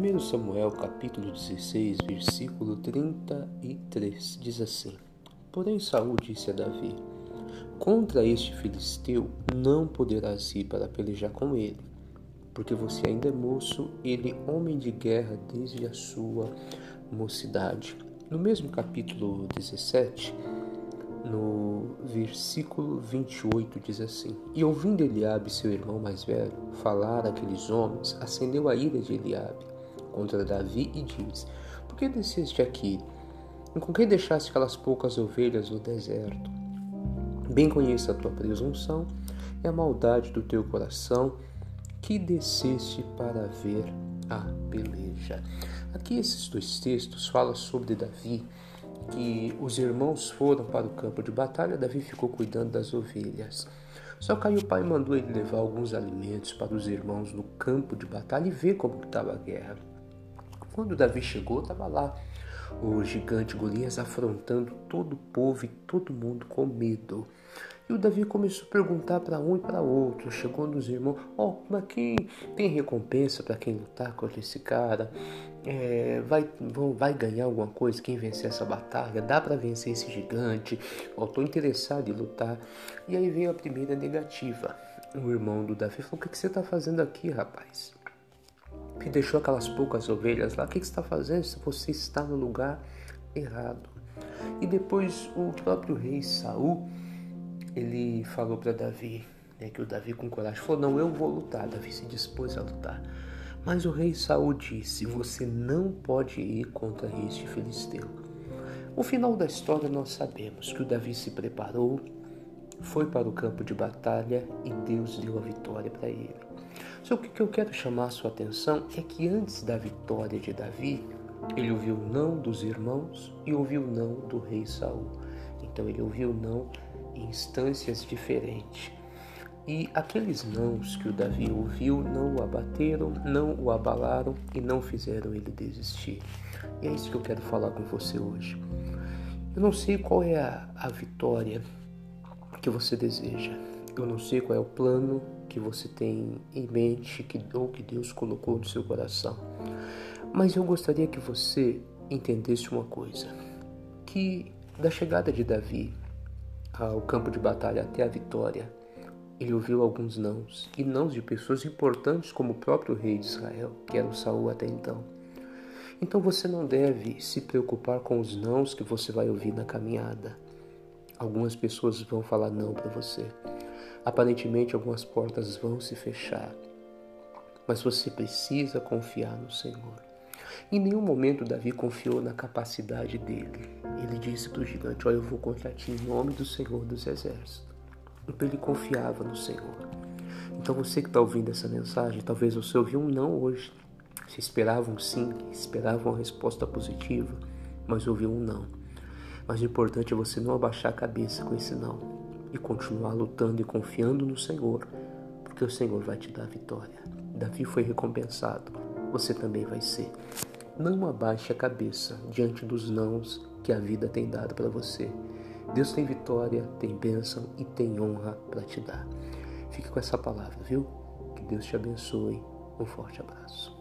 1 Samuel capítulo 16, versículo 33 diz assim: Porém Saul disse a Davi: Contra este filisteu não poderás ir para pelejar com ele, porque você ainda é moço, ele homem de guerra desde a sua mocidade. No mesmo capítulo 17, no versículo 28 diz assim: E ouvindo Eliabe, seu irmão mais velho, falar aqueles homens, acendeu a ira de Eliabe contra Davi e diz: Por que desceste aqui? E com quem deixaste aquelas poucas ovelhas no deserto? Bem conheço a tua presunção e a maldade do teu coração, que desceste para ver a peleja. Aqui esses dois textos falam sobre Davi que os irmãos foram para o campo de batalha, Davi ficou cuidando das ovelhas. Só que aí o pai mandou ele levar alguns alimentos para os irmãos no campo de batalha e ver como estava a guerra. Quando Davi chegou, estava lá o gigante Golias afrontando todo o povo e todo mundo com medo. E o Davi começou a perguntar para um e para outro. Chegou nos irmãos: Ó, oh, mas quem tem recompensa para quem lutar contra esse cara? É, vai, vão, vai ganhar alguma coisa quem vencer essa batalha? Dá para vencer esse gigante? Ó, oh, tô interessado em lutar. E aí veio a primeira negativa. O irmão do Davi falou: O que, que você está fazendo aqui, rapaz? Que deixou aquelas poucas ovelhas lá. O que, você está fazendo? Você está no lugar errado. E depois o próprio rei Saul ele falou para Davi, né, que o Davi com coragem falou: Não, eu vou lutar. Davi se dispôs a lutar. Mas o rei Saul disse: Você não pode ir contra este filisteu. O final da história nós sabemos que o Davi se preparou, foi para o campo de batalha e Deus deu a vitória para ele. Só que o que eu quero chamar a sua atenção é que antes da vitória de Davi, ele ouviu não dos irmãos e ouviu não do rei Saul. Então ele ouviu não em instâncias diferentes. E aqueles nãos que o Davi ouviu não o abateram, não o abalaram e não fizeram ele desistir. E é isso que eu quero falar com você hoje. Eu não sei qual é a, a vitória que você deseja. Eu não sei qual é o plano que você tem em mente que, ou que Deus colocou no seu coração. Mas eu gostaria que você entendesse uma coisa: que da chegada de Davi ao campo de batalha até a vitória, ele ouviu alguns nãos, e nãos de pessoas importantes como o próprio rei de Israel, que era o Saul até então. Então você não deve se preocupar com os nãos que você vai ouvir na caminhada. Algumas pessoas vão falar não para você. Aparentemente algumas portas vão se fechar. Mas você precisa confiar no Senhor. Em nenhum momento Davi confiou na capacidade dele. Ele disse para o gigante: Olha, eu vou contra ti em nome do Senhor dos Exércitos. Então ele confiava no Senhor. Então você que está ouvindo essa mensagem, talvez você ouviu um não hoje. Você esperava um sim, esperava uma resposta positiva, mas ouviu um não. Mas o importante é você não abaixar a cabeça com esse não e continuar lutando e confiando no Senhor, porque o Senhor vai te dar a vitória. Davi foi recompensado, você também vai ser. Não abaixe a cabeça diante dos nãos que a vida tem dado para você. Deus tem vitória, tem bênção e tem honra para te dar. Fique com essa palavra, viu? Que Deus te abençoe. Um forte abraço.